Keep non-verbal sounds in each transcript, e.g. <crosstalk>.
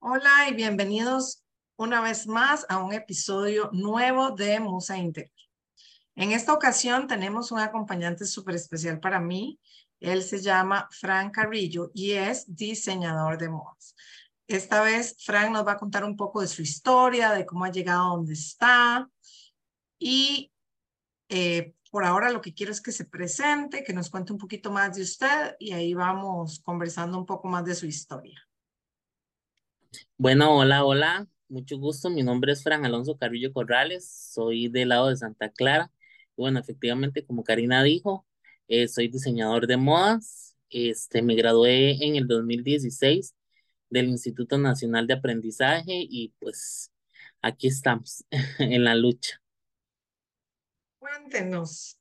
Hola y bienvenidos una vez más a un episodio nuevo de Musa Interior. En esta ocasión tenemos un acompañante súper especial para mí. Él se llama Frank Carrillo y es diseñador de modas. Esta vez Frank nos va a contar un poco de su historia, de cómo ha llegado a donde está y eh, por ahora lo que quiero es que se presente, que nos cuente un poquito más de usted y ahí vamos conversando un poco más de su historia. Bueno, hola, hola, mucho gusto. Mi nombre es Fran Alonso Carrillo Corrales, soy del lado de Santa Clara. Bueno, efectivamente, como Karina dijo, eh, soy diseñador de modas. Este, me gradué en el 2016 del Instituto Nacional de Aprendizaje y pues aquí estamos <laughs> en la lucha. Cuéntenos,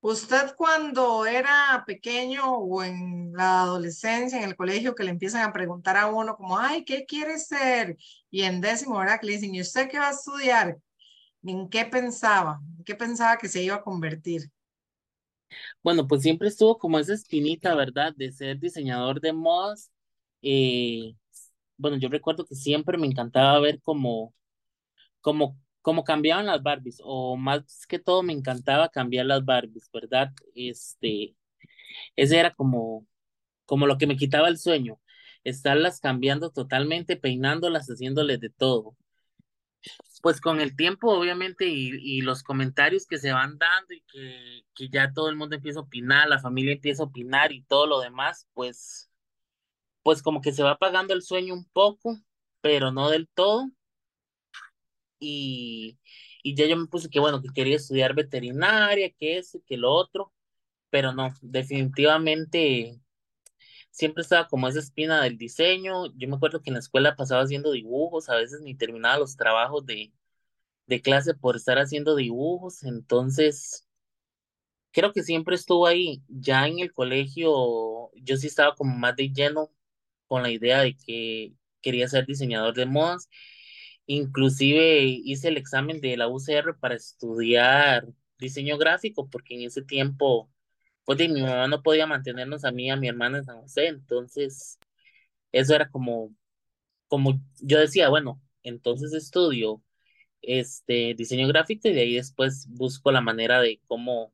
usted cuando era pequeño o en la adolescencia, en el colegio, que le empiezan a preguntar a uno como, ay, ¿qué quiere ser? Y en décimo, ¿verdad? Que le dicen, ¿y usted qué va a estudiar? ¿En qué pensaba? ¿En qué pensaba que se iba a convertir? Bueno, pues siempre estuvo como esa espinita, ¿verdad? De ser diseñador de modas. Eh, bueno, yo recuerdo que siempre me encantaba ver cómo, cómo, cómo cambiaban las Barbies, o más que todo me encantaba cambiar las Barbies, ¿verdad? Este, ese era como, como lo que me quitaba el sueño, estarlas cambiando totalmente, peinándolas, haciéndoles de todo. Pues con el tiempo, obviamente, y, y los comentarios que se van dando y que, que ya todo el mundo empieza a opinar, la familia empieza a opinar y todo lo demás, pues, pues como que se va apagando el sueño un poco, pero no del todo. Y, y ya yo me puse que, bueno, que quería estudiar veterinaria, que eso, que lo otro, pero no, definitivamente siempre estaba como esa espina del diseño. Yo me acuerdo que en la escuela pasaba haciendo dibujos, a veces ni terminaba los trabajos de, de clase por estar haciendo dibujos, entonces creo que siempre estuvo ahí. Ya en el colegio yo sí estaba como más de lleno con la idea de que quería ser diseñador de modas. Inclusive hice el examen de la UCR para estudiar diseño gráfico, porque en ese tiempo, pues mi mamá no podía mantenernos a mí y a mi hermana en San José, entonces eso era como, como yo decía, bueno, entonces estudio este diseño gráfico y de ahí después busco la manera de cómo,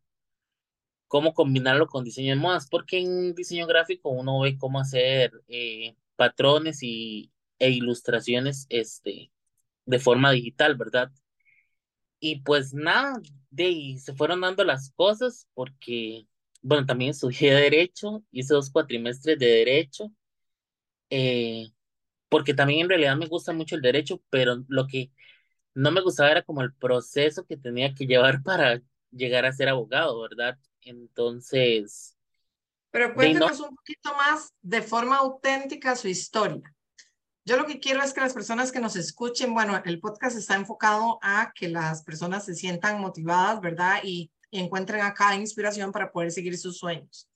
cómo combinarlo con diseño de modas, porque en diseño gráfico uno ve cómo hacer eh, patrones y, e ilustraciones este, de forma digital, ¿verdad? Y pues nada, de ahí se fueron dando las cosas porque, bueno, también estudié Derecho, hice dos cuatrimestres de Derecho, eh, porque también en realidad me gusta mucho el Derecho, pero lo que no me gustaba era como el proceso que tenía que llevar <laughs> para llegar a ser abogado, ¿verdad? Entonces, Pero ahí no, cuéntenos un poquito más de forma auténtica su historia. Yo lo que quiero es que las personas que nos escuchen, bueno, el podcast está enfocado a que las personas se sientan motivadas, ¿verdad? Y, y encuentren acá inspiración para poder seguir sus sueños.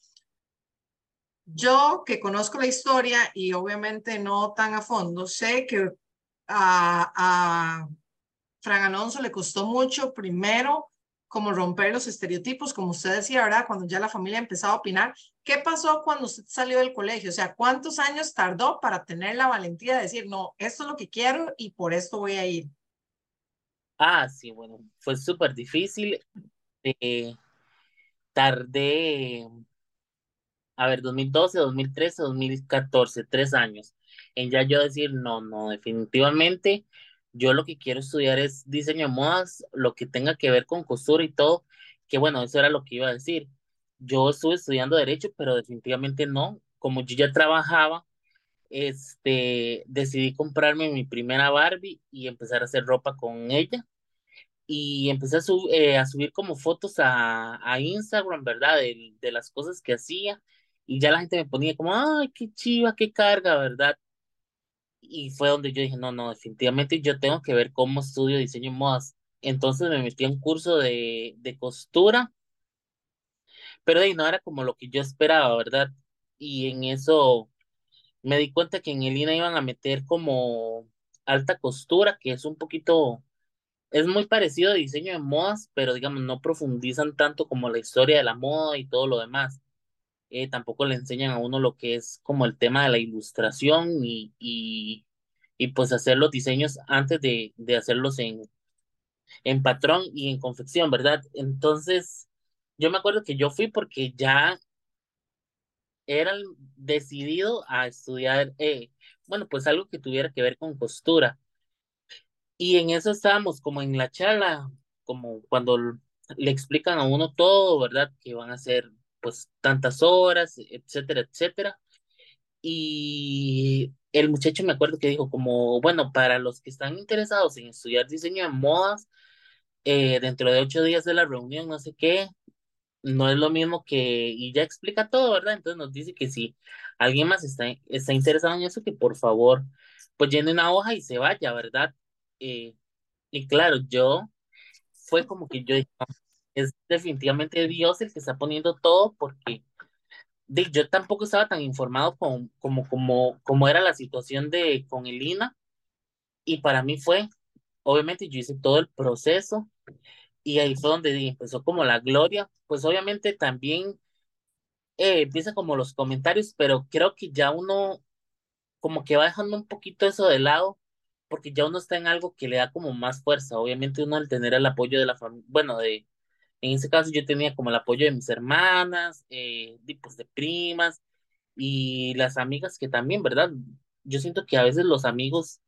Yo que conozco la historia y obviamente no tan a fondo, sé que a, a Fran Alonso le costó mucho primero como romper los estereotipos, como usted decía, ¿verdad? Cuando ya la familia empezaba a opinar. ¿Qué pasó cuando usted salió del colegio? O sea, ¿cuántos años tardó para tener la valentía de decir, no, esto es lo que quiero y por esto voy a ir? ah, sí, bueno, fue súper difícil. Eh, tardé, a ver, 2012, 2013, 2014, tres años en ya yo decir, no, no, definitivamente yo lo que quiero estudiar es diseño de modas, lo que tenga que ver con costura y todo, que bueno, eso era lo que iba a decir. Yo estuve estudiando derecho, pero definitivamente no. Como yo ya trabajaba, este, decidí comprarme mi primera Barbie y empezar a hacer ropa con ella. Y empecé a, eh, a subir como fotos a, a Instagram, ¿verdad? De, de las cosas que hacía. Y ya la gente me ponía como, ay, qué chiva, qué carga, ¿verdad? Y fue donde yo dije, no, no, definitivamente yo tengo que ver cómo estudio diseño de modas. Entonces me metí a un curso de, de costura, pero ahí no era como lo que yo esperaba, ¿verdad? Y en eso me di cuenta que en el INA iban a meter como alta costura, que es un poquito, es muy parecido a diseño de modas, pero digamos, no profundizan tanto como la historia de la moda y todo lo demás. Eh, tampoco le enseñan a uno lo que es como el tema de la ilustración y, y y pues hacer los diseños antes de, de hacerlos en, en patrón y en confección, ¿verdad? Entonces, yo me acuerdo que yo fui porque ya era decidido a estudiar, eh, bueno, pues algo que tuviera que ver con costura. Y en eso estábamos como en la charla, como cuando le explican a uno todo, ¿verdad? Que van a ser pues tantas horas, etcétera, etcétera. Y el muchacho me acuerdo que dijo como, bueno, para los que están interesados en estudiar diseño de modas, eh, dentro de ocho días de la reunión, no sé qué, no es lo mismo que, y ya explica todo, ¿verdad? Entonces nos dice que si alguien más está, está interesado en eso, que por favor, pues llene una hoja y se vaya, ¿verdad? Eh, y claro, yo fue como que yo dije, es definitivamente Dios el que está poniendo todo porque yo tampoco estaba tan informado con, como, como, como era la situación de, con el INA y para mí fue, obviamente yo hice todo el proceso y ahí fue donde empezó como la gloria, pues obviamente también eh, empieza como los comentarios, pero creo que ya uno como que va dejando un poquito eso de lado, porque ya uno está en algo que le da como más fuerza, obviamente uno al tener el apoyo de la familia, bueno, de, en ese caso yo tenía como el apoyo de mis hermanas, eh, pues de primas y las amigas que también, ¿verdad? Yo siento que a veces los amigos,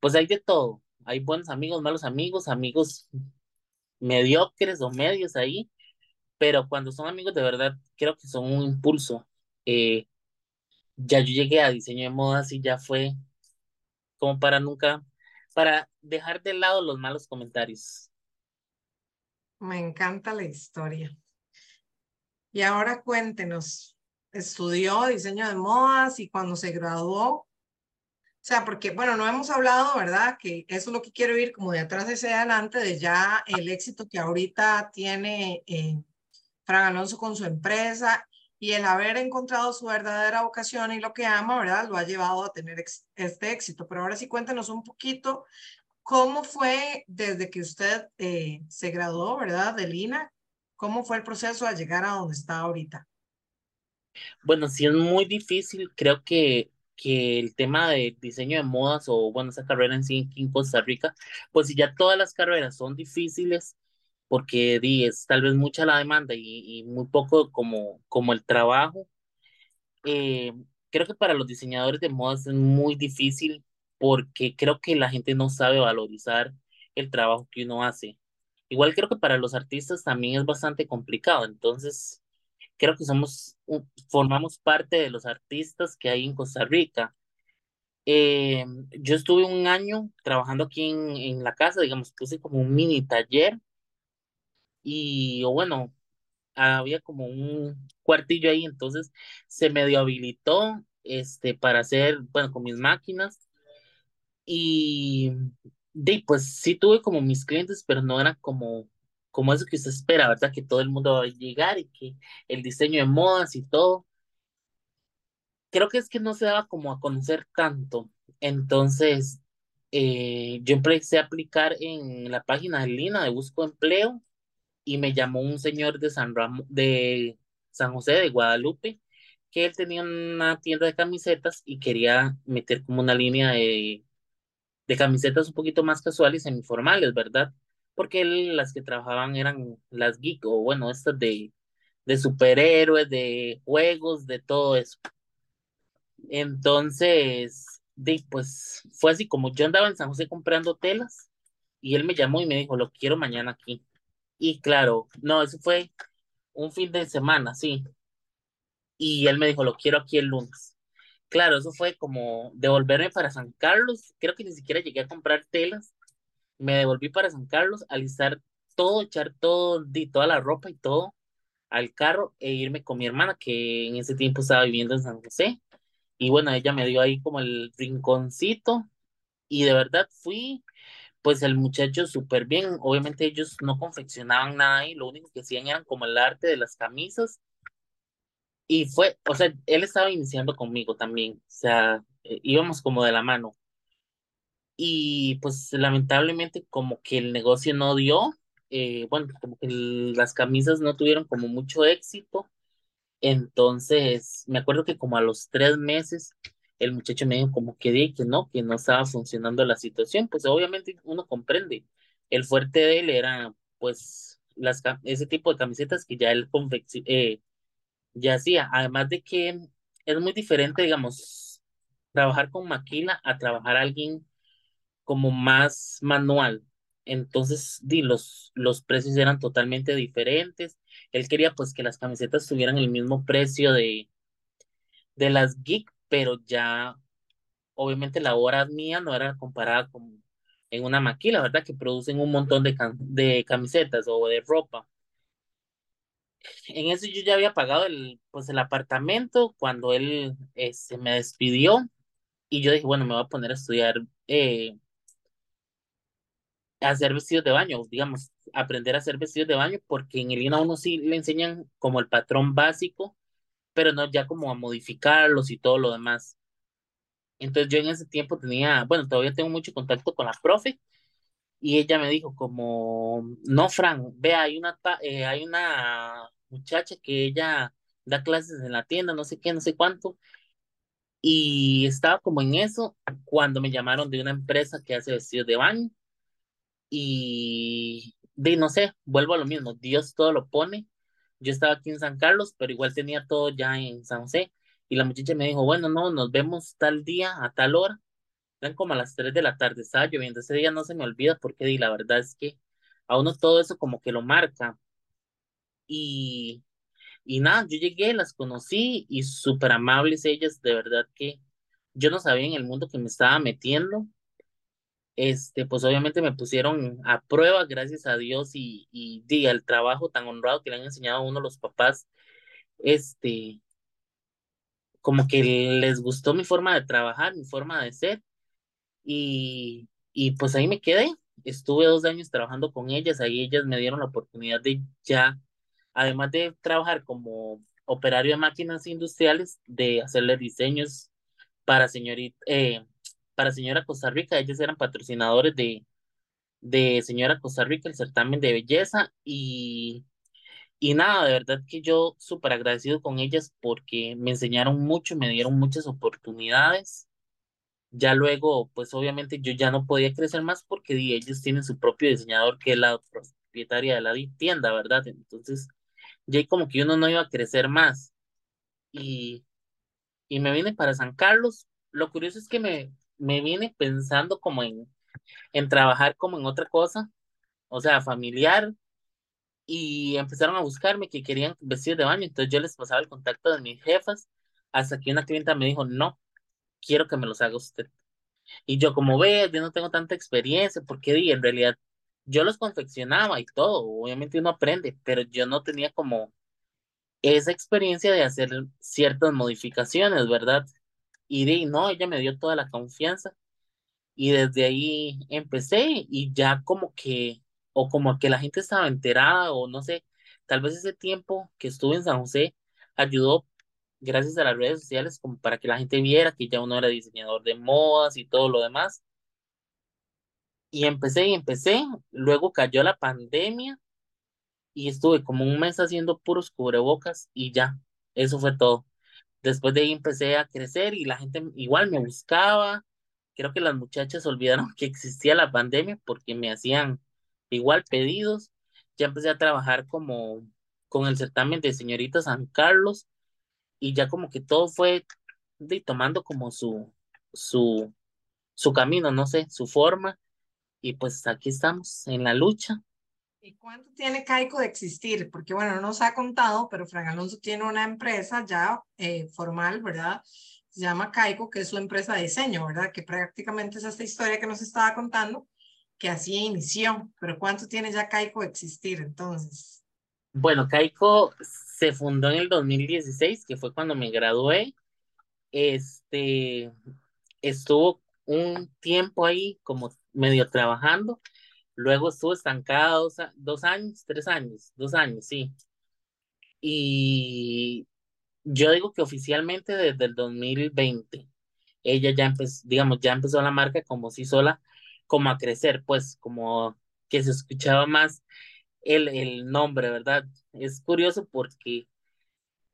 pues hay de todo, hay buenos amigos, malos amigos, amigos mediocres o medios ahí, pero cuando son amigos de verdad, creo que son un impulso. Eh, ya yo llegué a diseño de modas y ya fue como para nunca, para dejar de lado los malos comentarios. Me encanta la historia. Y ahora cuéntenos, estudió diseño de modas y cuando se graduó, o sea, porque, bueno, no hemos hablado, ¿verdad? Que eso es lo que quiero ir como de atrás hacia adelante, de ya el éxito que ahorita tiene eh, Fran con su empresa y el haber encontrado su verdadera vocación y lo que ama, ¿verdad? Lo ha llevado a tener este éxito. Pero ahora sí cuéntenos un poquito cómo fue desde que usted eh, se graduó, ¿verdad? De Lina, cómo fue el proceso a llegar a donde está ahorita. Bueno, sí es muy difícil, creo que que el tema de diseño de modas o bueno, esa carrera en sí en Costa Rica, pues si ya todas las carreras son difíciles porque di, es tal vez mucha la demanda y, y muy poco como, como el trabajo, eh, creo que para los diseñadores de modas es muy difícil porque creo que la gente no sabe valorizar el trabajo que uno hace. Igual creo que para los artistas también es bastante complicado, entonces creo que somos, formamos parte de los artistas que hay en Costa Rica. Eh, yo estuve un año trabajando aquí en, en, la casa, digamos, puse como un mini taller y, bueno, había como un cuartillo ahí, entonces se medio habilitó este, para hacer, bueno, con mis máquinas y de, pues sí tuve como mis clientes, pero no eran como como eso que se espera, ¿verdad? Que todo el mundo va a llegar y que el diseño de modas y todo. Creo que es que no se daba como a conocer tanto. Entonces, eh, yo empecé a aplicar en la página de Lina de Busco Empleo y me llamó un señor de San Ramón, de San José de Guadalupe, que él tenía una tienda de camisetas y quería meter como una línea de, de camisetas un poquito más casuales, semiformales, ¿verdad? porque él, las que trabajaban eran las geek, o bueno, estas de, de superhéroes, de juegos, de todo eso. Entonces, de, pues fue así como yo andaba en San José comprando telas y él me llamó y me dijo, lo quiero mañana aquí. Y claro, no, eso fue un fin de semana, sí. Y él me dijo, lo quiero aquí el lunes. Claro, eso fue como devolverme para San Carlos. Creo que ni siquiera llegué a comprar telas me devolví para San Carlos, alistar todo, echar todo, di toda la ropa y todo al carro e irme con mi hermana que en ese tiempo estaba viviendo en San José. Y bueno, ella me dio ahí como el rinconcito y de verdad fui, pues el muchacho súper bien. Obviamente ellos no confeccionaban nada ahí, lo único que hacían eran como el arte de las camisas. Y fue, o sea, él estaba iniciando conmigo también, o sea, eh, íbamos como de la mano y pues lamentablemente como que el negocio no dio, eh, bueno, como que las camisas no tuvieron como mucho éxito, entonces me acuerdo que como a los tres meses el muchacho me dijo como que di que no, que no estaba funcionando la situación, pues obviamente uno comprende. El fuerte de él era pues las, ese tipo de camisetas que ya él eh, ya hacía, además de que es muy diferente, digamos, trabajar con maquila a trabajar alguien como más manual. Entonces, di, los, los precios eran totalmente diferentes. Él quería pues que las camisetas tuvieran el mismo precio de, de las geek, pero ya obviamente la hora mía no era comparada con en una maquila, ¿verdad? Que producen un montón de, de camisetas o de ropa. En eso yo ya había pagado el, pues el apartamento cuando él se este, me despidió y yo dije, bueno, me voy a poner a estudiar, eh, a hacer vestidos de baño, digamos, aprender a hacer vestidos de baño, porque en el INA uno sí le enseñan como el patrón básico, pero no ya como a modificarlos y todo lo demás. Entonces yo en ese tiempo tenía, bueno, todavía tengo mucho contacto con la profe y ella me dijo como, no, Fran, vea, hay una, eh, hay una muchacha que ella da clases en la tienda, no sé qué, no sé cuánto, y estaba como en eso cuando me llamaron de una empresa que hace vestidos de baño y de no sé, vuelvo a lo mismo, Dios todo lo pone. Yo estaba aquí en San Carlos, pero igual tenía todo ya en San José y la muchacha me dijo, bueno, no, nos vemos tal día a tal hora. Eran como a las 3 de la tarde, estaba lloviendo. Ese día no se me olvida porque di, la verdad es que a uno todo eso como que lo marca. Y, y nada, yo llegué, las conocí y súper amables ellas, de verdad que yo no sabía en el mundo que me estaba metiendo. Este, pues obviamente me pusieron a prueba, gracias a Dios y, y, y al trabajo tan honrado que le han enseñado a uno los papás, este, como que les gustó mi forma de trabajar, mi forma de ser, y, y pues ahí me quedé. Estuve dos años trabajando con ellas, ahí ellas me dieron la oportunidad de ya, además de trabajar como operario de máquinas industriales, de hacerle diseños para señorita, eh, para Señora Costa Rica, ellos eran patrocinadores de, de Señora Costa Rica, el certamen de belleza, y y nada, de verdad que yo súper agradecido con ellas porque me enseñaron mucho, me dieron muchas oportunidades. Ya luego, pues obviamente yo ya no podía crecer más porque ellos tienen su propio diseñador que es la propietaria de la tienda, ¿verdad? Entonces, ya como que uno no iba a crecer más. Y, y me vine para San Carlos. Lo curioso es que me, me vine pensando como en, en trabajar como en otra cosa, o sea, familiar, y empezaron a buscarme que querían vestir de baño, entonces yo les pasaba el contacto de mis jefas, hasta que una clienta me dijo, no, quiero que me los haga usted. Y yo como ve, yo no tengo tanta experiencia, porque en realidad yo los confeccionaba y todo, obviamente uno aprende, pero yo no tenía como esa experiencia de hacer ciertas modificaciones, ¿verdad? Y di, no, ella me dio toda la confianza y desde ahí empecé y ya como que o como que la gente estaba enterada, o no sé, tal vez ese tiempo que estuve en San José ayudó, gracias a las redes sociales, como para que la gente viera que ya uno era diseñador de modas y todo lo demás. Y empecé y empecé, luego cayó la pandemia y estuve como un mes haciendo puros cubrebocas y ya, eso fue todo. Después de ahí empecé a crecer y la gente igual me buscaba. Creo que las muchachas <laughs> olvidaron que existía la pandemia porque me hacían igual pedidos. Ya empecé a trabajar como con el certamen de señorita San Carlos y ya como que todo fue de, tomando como su, su, su camino, no sé, su forma. Y pues aquí estamos en la lucha. ¿Y cuánto tiene Caico de existir? Porque bueno, no nos ha contado, pero Fran Alonso tiene una empresa ya eh, formal, ¿verdad? Se llama Caico, que es su empresa de diseño, ¿verdad? Que prácticamente es esta historia que nos estaba contando, que así inició, pero ¿cuánto tiene ya Caico de existir entonces? Bueno, Caico se fundó en el 2016, que fue cuando me gradué. Este, estuvo un tiempo ahí como medio trabajando, luego estuvo estancado dos, años, tres años, dos años, sí. Y yo digo que oficialmente desde el 2020, ella ya empezó, digamos, ya empezó la marca como si sola como a crecer, pues como que se escuchaba más el, el nombre, ¿verdad? Es curioso porque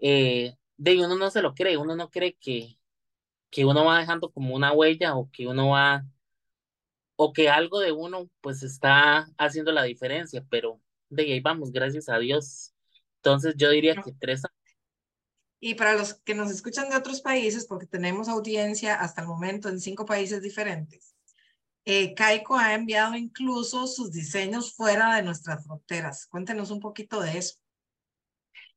eh, de uno no se lo cree, uno no cree que, que uno va dejando como una huella o que uno va, o que algo de uno pues está haciendo la diferencia, pero de ahí vamos, gracias a Dios. Entonces yo diría que tres años. Y para los que nos escuchan de otros países, porque tenemos audiencia hasta el momento en cinco países diferentes, eh, Caico ha enviado incluso sus diseños fuera de nuestras fronteras. Cuéntenos un poquito de eso.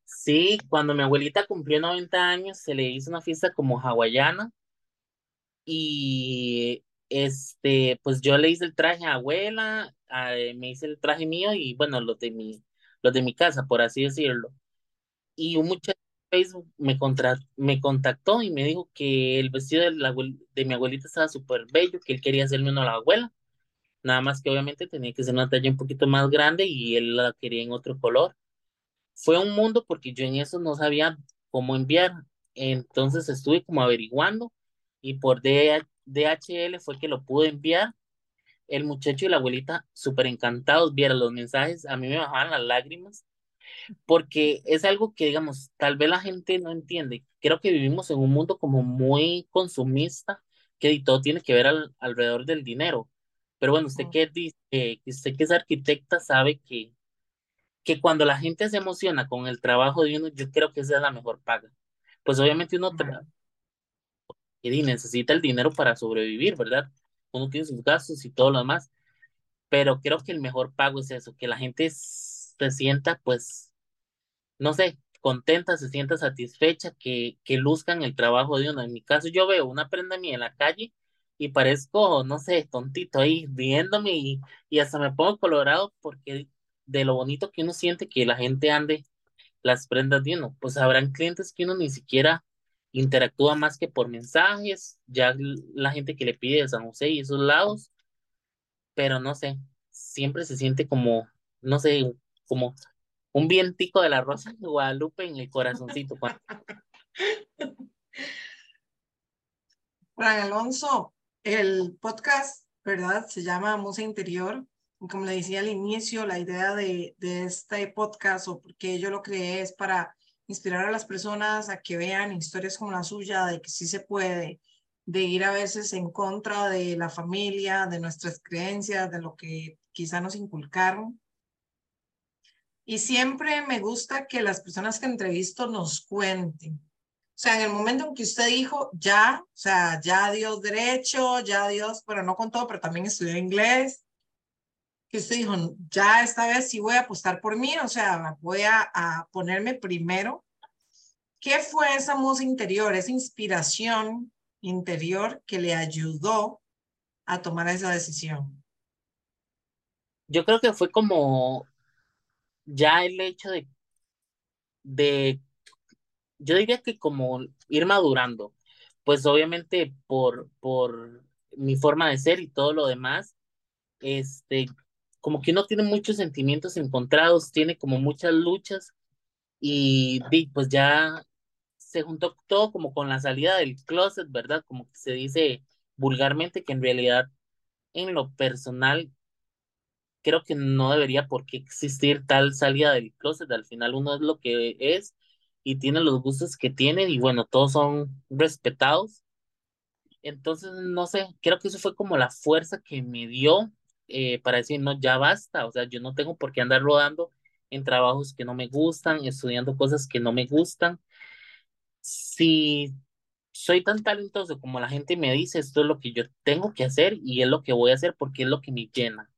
Sí, cuando mi abuelita cumplió 90 años, se le hizo una fiesta como hawaiana y este, pues yo le hice el traje a abuela, me hice el traje mío y bueno, los de mi, los de mi casa, por así decirlo. Y un muchacho de Facebook me, contra, me contactó y me dijo que el vestido de, la, de mi abuelita estaba súper bello, que él quería hacerme uno a la abuela. Nada más que obviamente tenía que ser una talla un poquito más grande y él la quería en otro color. Fue un mundo porque yo en eso no sabía cómo enviar. Entonces estuve como averiguando y por DHL fue que lo pude enviar. El muchacho y la abuelita súper encantados vieron los mensajes, a mí me bajaban las lágrimas, porque es algo que, digamos, tal vez la gente no entiende. Creo que vivimos en un mundo como muy consumista, que todo tiene que ver alrededor del dinero. Pero bueno, usted que dice, eh, usted que es arquitecta sabe que, que cuando la gente se emociona con el trabajo de uno, yo creo que esa es la mejor paga. Pues obviamente uno y necesita el dinero para sobrevivir, ¿verdad? Uno tiene sus gastos y todo lo demás, pero creo que el mejor pago es eso, que la gente se sienta, pues, no sé, contenta, se sienta satisfecha, que, que luzcan el trabajo de uno. En mi caso, yo veo una prenda mía en la calle y parezco, no sé, tontito ahí, viéndome y, y hasta me pongo colorado porque de lo bonito que uno siente que la gente ande las prendas de uno. Pues habrán clientes que uno ni siquiera interactúa más que por mensajes, ya la gente que le pide de San José y esos lados, pero no sé, siempre se siente como, no sé, como un vientico de la rosa de Guadalupe en el corazoncito. <laughs> Fran Alonso, el podcast, ¿verdad? Se llama Musa Interior. como le decía al inicio, la idea de, de este podcast o porque yo lo creé es para inspirar a las personas a que vean historias como la suya, de que sí se puede, de ir a veces en contra de la familia, de nuestras creencias, de lo que quizá nos inculcaron. Y siempre me gusta que las personas que entrevisto nos cuenten. O sea, en el momento en que usted dijo, ya, o sea, ya Dios derecho, ya Dios, pero no con todo, pero también estudió inglés, que usted dijo, ya esta vez sí voy a apostar por mí, o sea, voy a, ponerme primero. ¿Qué fue esa música interior, esa inspiración interior que le ayudó a tomar esa decisión? Yo creo que fue como ya el hecho de, de yo diría que como ir madurando, pues obviamente por, por mi forma de ser y todo lo demás, este, como que uno tiene muchos sentimientos encontrados, tiene como muchas luchas y pues ya se juntó todo como con la salida del closet, ¿verdad? Como que se dice vulgarmente que en realidad en lo personal creo que no debería por qué existir tal salida del closet, al final uno es lo que es y tiene los gustos que tiene y bueno, todos son respetados. Entonces, no sé, creo que eso fue como la fuerza que me dio eh, para decir, no, ya basta, o sea, yo no tengo por qué andar rodando en trabajos que no me gustan, estudiando cosas que no me gustan. Si soy tan talentoso como la gente me dice, esto es lo que yo tengo que hacer y es lo que voy a hacer porque es lo que me llena.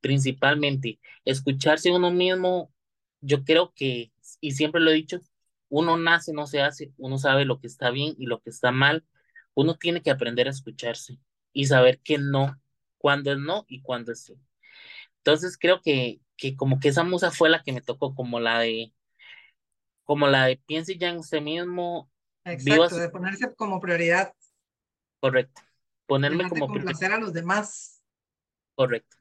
Principalmente, escucharse uno mismo, yo creo que, y siempre lo he dicho, uno nace, no se hace, uno sabe lo que está bien y lo que está mal. Uno tiene que aprender a escucharse y saber que no cuando es no y cuando es sí. Entonces creo que, que como que esa musa fue la que me tocó, como la de, como la de piense ya en usted mismo. Exacto, de ponerse como prioridad. Correcto. Ponerme como complacer a los demás. Correcto.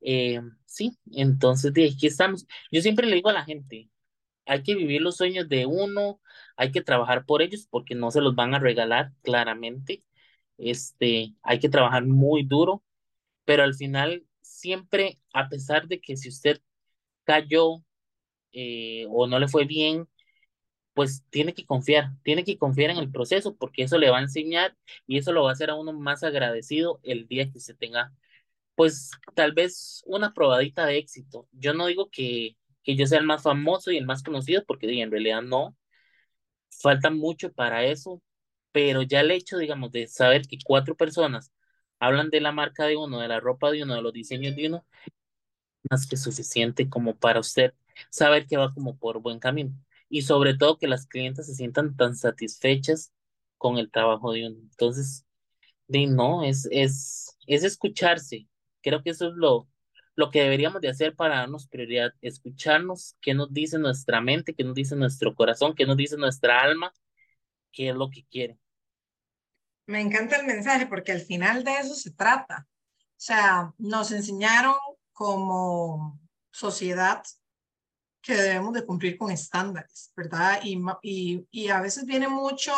Eh, sí, entonces de aquí estamos. Yo siempre le digo a la gente, hay que vivir los sueños de uno, hay que trabajar por ellos porque no se los van a regalar claramente este, hay que trabajar muy duro, pero al final siempre, a pesar de que si usted cayó eh, o no le fue bien, pues tiene que confiar, tiene que confiar en el proceso porque eso le va a enseñar y eso lo va a hacer a uno más agradecido el día que se tenga, pues tal vez una probadita de éxito. Yo no digo que, que yo sea el más famoso y el más conocido porque en realidad no, falta mucho para eso, pero ya el hecho, digamos, de saber que cuatro personas hablan de la marca de uno, de la ropa de uno, de los diseños de uno, más que suficiente como para usted saber que va como por buen camino y sobre todo que las clientes se sientan tan satisfechas con el trabajo de uno. Entonces, de no, es, es, es escucharse. Creo que eso es lo, lo que deberíamos de hacer para darnos prioridad, escucharnos qué nos dice nuestra mente, qué nos dice nuestro corazón, qué nos dice nuestra alma, qué es lo que quiere. Me encanta el mensaje porque al final de eso se trata. O sea, nos enseñaron como sociedad que debemos de cumplir con estándares, ¿verdad? Y, y, y a veces viene mucho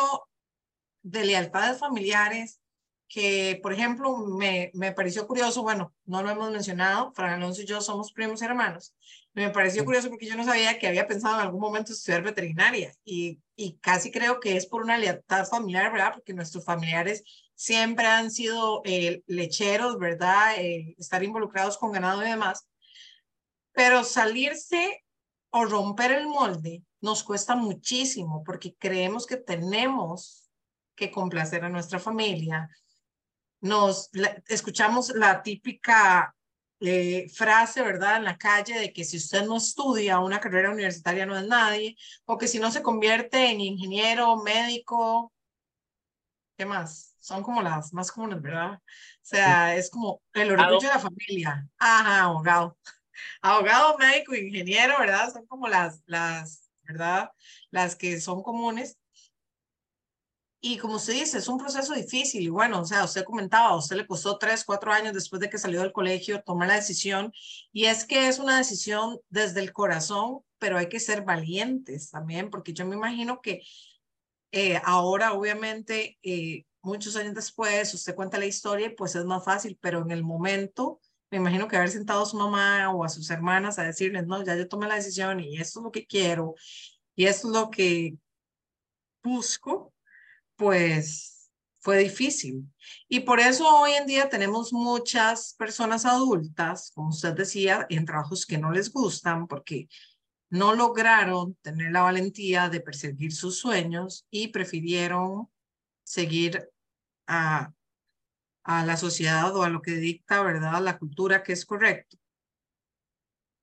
de lealtades familiares, que, por ejemplo, me, me pareció curioso, bueno, no lo hemos mencionado, Fran Alonso y yo somos primos hermanos, me pareció curioso porque yo no sabía que había pensado en algún momento estudiar veterinaria y, y casi creo que es por una lealtad familiar, ¿verdad? Porque nuestros familiares siempre han sido eh, lecheros, ¿verdad? Eh, estar involucrados con ganado y demás. Pero salirse o romper el molde nos cuesta muchísimo porque creemos que tenemos que complacer a nuestra familia. Nos escuchamos la típica eh, frase, ¿verdad? En la calle de que si usted no estudia una carrera universitaria no es nadie, o que si no se convierte en ingeniero, médico, ¿qué más? Son como las más comunes, ¿verdad? O sea, es como el orgullo de la familia. Ajá, abogado abogado, médico, ingeniero, ¿verdad? Son como las, las, ¿verdad? Las que son comunes. Y como usted dice, es un proceso difícil. Y bueno, o sea, usted comentaba, a usted le costó tres, cuatro años después de que salió del colegio tomar la decisión. Y es que es una decisión desde el corazón, pero hay que ser valientes también, porque yo me imagino que eh, ahora, obviamente, eh, muchos años después, usted cuenta la historia pues es más fácil, pero en el momento me imagino que haber sentado a su mamá o a sus hermanas a decirles, no, ya yo tomé la decisión y esto es lo que quiero y esto es lo que busco, pues fue difícil. Y por eso hoy en día tenemos muchas personas adultas, como usted decía, en trabajos que no les gustan porque no lograron tener la valentía de perseguir sus sueños y prefirieron seguir a la sociedad o a lo que dicta, ¿verdad? La cultura que es correcto.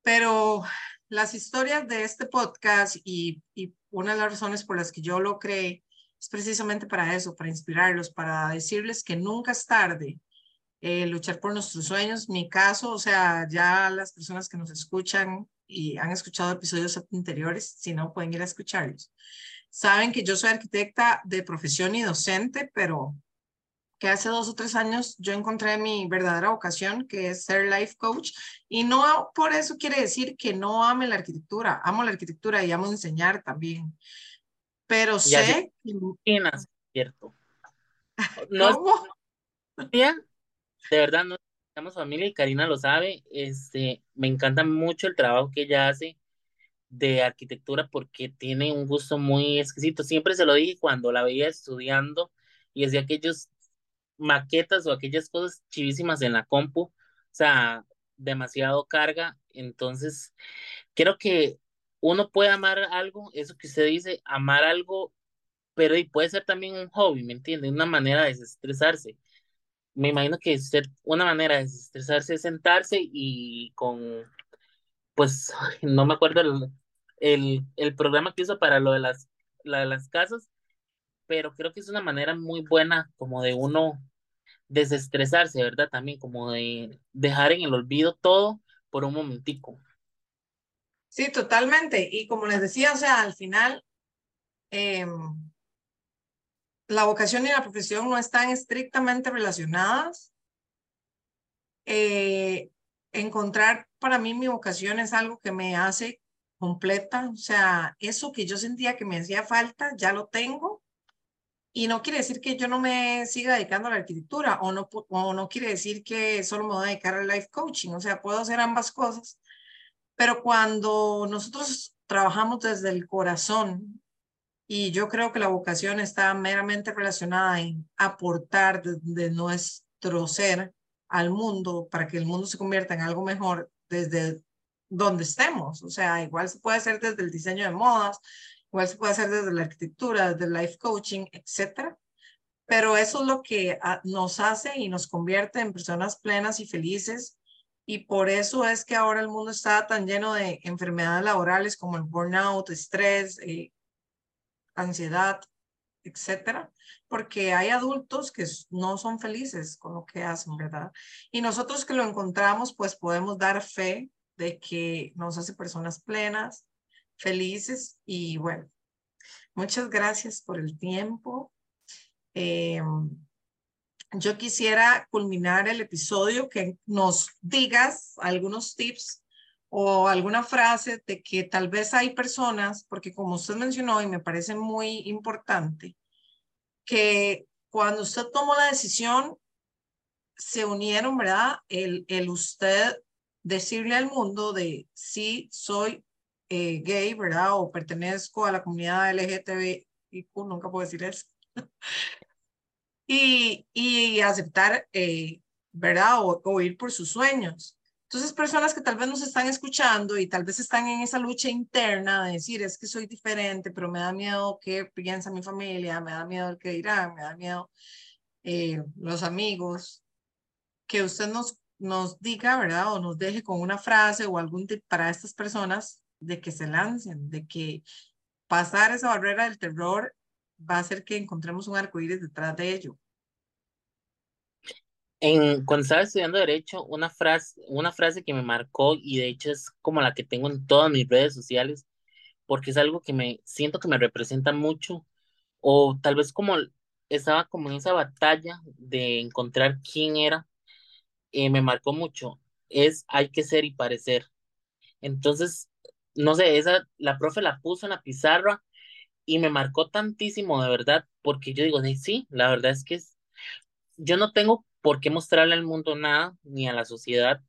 Pero las historias de este podcast y, y una de las razones por las que yo lo creé es precisamente para eso, para inspirarlos, para decirles que nunca es tarde eh, luchar por nuestros sueños. Mi caso, o sea, ya las personas que nos escuchan y han escuchado episodios anteriores, si no, pueden ir a escucharlos. Saben que yo soy arquitecta de profesión y docente, pero que hace dos o tres años yo encontré mi verdadera vocación, que es ser life coach. Y no por eso quiere decir que no ame la arquitectura. Amo la arquitectura y amo enseñar también. Pero sé... cierto. <laughs> No ¿Cómo? de verdad, no estamos familia y Karina lo sabe. Este, me encanta mucho el trabajo que ella hace de arquitectura porque tiene un gusto muy exquisito. Siempre se lo dije cuando la veía estudiando y decía que ellos maquetas o aquellas cosas chivísimas en la compu, o sea, demasiado carga, entonces creo que uno puede amar algo, eso que usted dice, amar algo, pero y puede ser también un hobby, ¿me entiende? Una manera de desestresarse. Me imagino que ser una manera de desestresarse es sentarse y con, pues, <laughs> no me acuerdo el, el, programa que hizo para lo de las, la de las casas, pero creo que es una manera muy buena como de uno desestresarse, ¿verdad? También como de dejar en el olvido todo por un momentico. Sí, totalmente. Y como les decía, o sea, al final, em, la vocación y la profesión no están estrictamente relacionadas. Eh, encontrar para mí mi vocación es algo que me hace completa, o sea, eso que yo sentía que me hacía falta, ya lo tengo y no quiere decir que yo no me siga dedicando a la arquitectura o no, o no quiere decir que solo me voy a dedicar al life coaching, o sea, puedo hacer ambas cosas. Pero cuando nosotros trabajamos desde el corazón y yo creo que la vocación está meramente relacionada en aportar de, nuestro ser al mundo para que el mundo se convierta en algo mejor desde donde estemos. O sea, igual se puede hacer desde el diseño de modas, igual se puede hacer desde la arquitectura, desde el life coaching, etcétera. Pero eso es lo que ah, nos hace y nos convierte en personas plenas y felices. Y por eso es que ahora el mundo está tan lleno de enfermedades laborales como el burnout, estrés, eh, ansiedad, etcétera, porque hay adultos que no son felices con lo que hacen, ¿verdad? Y nosotros que lo encontramos, pues podemos dar fe de que nos hace personas plenas, felices y bueno, muchas gracias por el tiempo. Em, yo quisiera culminar el episodio que nos digas algunos tips o alguna frase de que tal vez hay personas, porque como usted mencionó y me parece muy importante, que cuando usted tomó la decisión, se unieron, ¿verdad? El, el usted decirle al mundo de sí soy eh, gay, ¿verdad? O pertenezco a la comunidad LGTB, y nunca puedo decir eso. Y, y aceptar, eh, ¿verdad? O, o ir por sus sueños. Entonces, personas que tal vez nos están escuchando y tal vez están en esa lucha interna de decir, es que soy diferente, pero me da miedo qué piensa mi familia, me da miedo el que dirán, me da miedo eh, los amigos, que usted nos, nos diga, ¿verdad? O nos deje con una frase o algún tip para estas personas de que se lancen, de que pasar esa barrera del terror va a hacer que encontremos un arcoíris detrás de ello. En, cuando estaba estudiando Derecho, una frase, una frase que me marcó y de hecho es como la que tengo en todas mis redes sociales, porque es algo que me siento que me representa mucho, o tal vez como estaba como en esa batalla de encontrar quién era, eh, me marcó mucho, es hay que ser y parecer. Entonces, no sé, esa, la profe la puso en la pizarra y me marcó tantísimo, de verdad, porque yo digo, sí, la verdad es que es, yo no tengo por qué mostrarle al mundo nada, ni a la sociedad,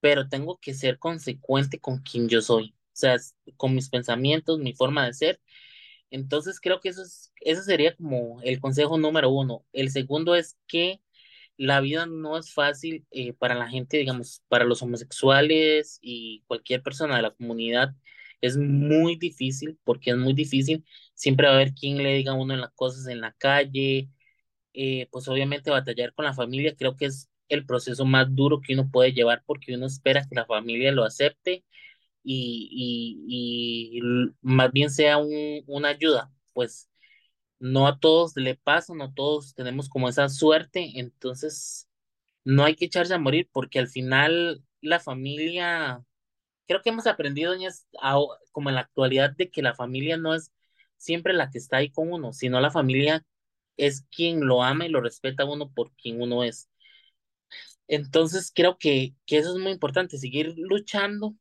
pero tengo que ser consecuente con quien yo soy, o sea, con mis pensamientos, mi forma de ser. Entonces creo que eso, es, eso sería como el consejo número uno. El segundo es que la vida no es fácil eh, para la gente, digamos, para los homosexuales y cualquier persona de la comunidad. Es muy difícil, porque es muy difícil. Siempre va a haber quien le diga a uno en las cosas en la calle, eh, pues obviamente batallar con la familia creo que es el proceso más duro que uno puede llevar porque uno espera que la familia lo acepte y, y, más bien sea un, una ayuda. Pues no a todos le pasa, no todos tenemos como esa suerte, entonces no hay que echarse a morir porque al final la familia, creo que hemos aprendido como en la actualidad de que la familia no es siempre la que está ahí con uno, sino la familia es quien lo ama y lo respeta a uno por quien uno es. Entonces creo que, que eso es muy importante, seguir luchando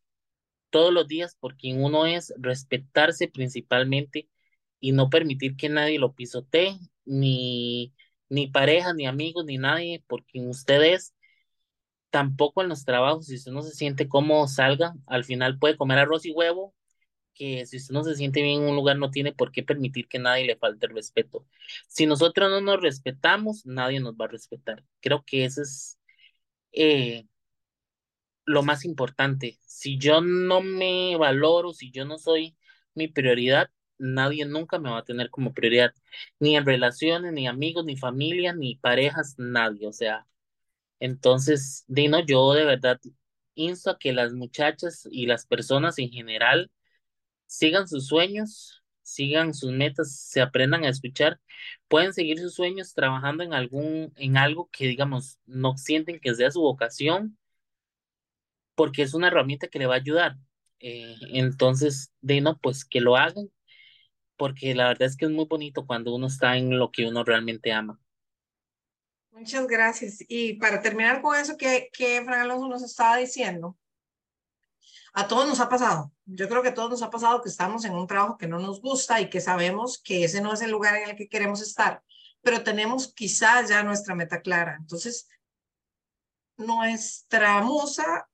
todos los días por quien uno es, respetarse principalmente y no permitir que nadie lo pisotee, ni, ni pareja, ni amigos, ni nadie por quien usted es. Tampoco en los trabajos, si usted no se siente cómodo, salga. Al final puede comer arroz y huevo, que si usted no se siente bien en un lugar no tiene por qué permitir que nadie le falte el respeto. Si nosotros no nos respetamos, nadie nos va a respetar. Creo que eso es eh, lo más importante. Si yo no me valoro, si yo no soy mi prioridad, nadie nunca me va a tener como prioridad, ni en relaciones, ni amigos, ni familia, ni parejas, nadie. O sea, entonces, Dino, yo de verdad insto a que las muchachas y las personas en general sigan sus sueños, sigan sus metas, se aprendan a escuchar, pueden seguir sus sueños trabajando en algún, en algo que digamos no sienten que sea su vocación, porque es una herramienta que le va a ayudar. Eh, entonces, de no, pues que lo hagan, porque la verdad es que es muy bonito cuando uno está en lo que uno realmente ama. Muchas gracias. Y para terminar con eso que, que Fran Alonso nos estaba diciendo, a todos nos ha pasado. Yo creo que a todos nos ha pasado que estamos en un trabajo que no nos gusta y que sabemos que ese no es el lugar en el que queremos estar, pero tenemos quizás ya nuestra meta clara. Entonces, nuestra musa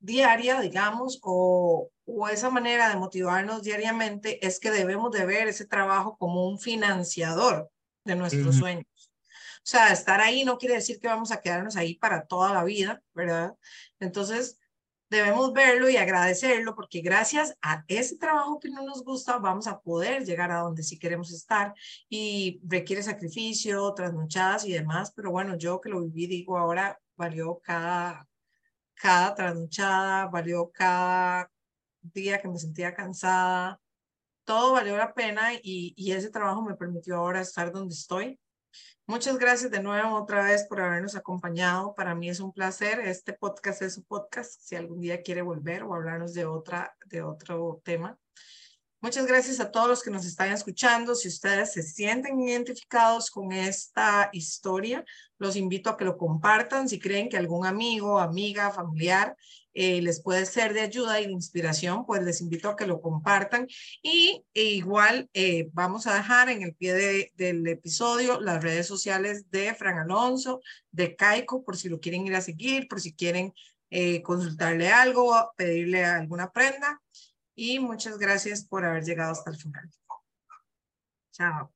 diaria, digamos, o o esa manera de motivarnos diariamente es que debemos de ver ese trabajo como un financiador de nuestros sueños. O sea, estar ahí no quiere decir que vamos a quedarnos ahí para toda la vida, ¿verdad? Entonces, debemos verlo y agradecerlo porque gracias a ese trabajo que no nos gusta vamos a poder llegar a donde sí queremos estar y requiere sacrificio, trasnochadas y demás, pero bueno, yo que lo viví digo ahora valió cada cada trasnochada, valió cada día que me sentía cansada, todo valió la pena y, y ese trabajo me permitió ahora estar donde estoy Muchas gracias de nuevo otra vez por habernos acompañado. Para mí es un placer. Este podcast es su podcast. Si algún día quiere volver o hablarnos de otra, de otro tema. Muchas gracias a todos los que nos están escuchando. Si ustedes se sienten identificados con esta historia, los invito a que lo compartan. Si creen que algún amigo, amiga, familiar eh, les puede ser de ayuda y de inspiración, pues les invito a que lo compartan. Y e igual eh, vamos a dejar en el pie del episodio las redes sociales de Fran Alonso, de Caico, por si lo quieren ir a seguir, por si quieren eh, consultarle algo, pedirle alguna prenda. Y muchas gracias por haber llegado hasta el final. Chao.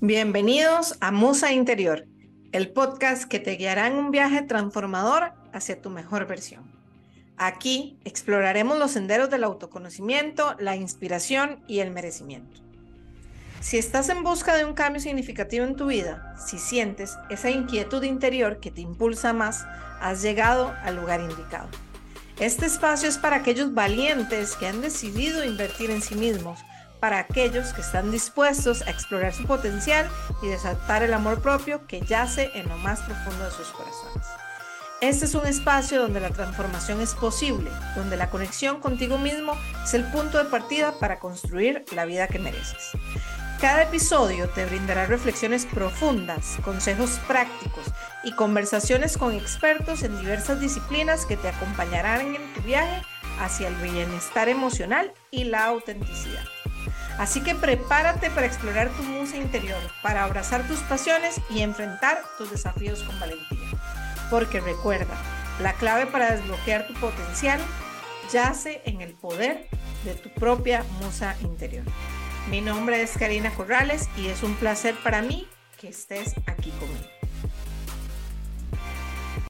Bienvenidos a Musa Interior, el podcast que te guiará en un viaje transformador hacia tu mejor versión. Aquí exploraremos los senderos del autoconocimiento, la inspiración y el merecimiento. Si estás en busca de un cambio significativo en tu vida, si sientes esa inquietud interior que te impulsa más, has llegado al lugar indicado. Este espacio es para aquellos valientes que han decidido invertir en sí mismos, para aquellos que están dispuestos a explorar su potencial y desatar el amor propio que yace en lo más profundo de sus corazones. Este es un espacio donde la transformación es posible, donde la conexión contigo mismo es el punto de partida para construir la vida que mereces. Cada episodio te brindará reflexiones profundas, consejos prácticos y conversaciones con expertos en diversas disciplinas que te acompañarán en tu viaje hacia el bienestar emocional y la autenticidad. Así que prepárate para explorar tu musa interior, para abrazar tus pasiones y enfrentar tus desafíos con valentía. Porque recuerda, la clave para desbloquear tu potencial yace en el poder de tu propia musa interior. Mi nombre es Karina Corrales y es un placer para mí que estés aquí conmigo.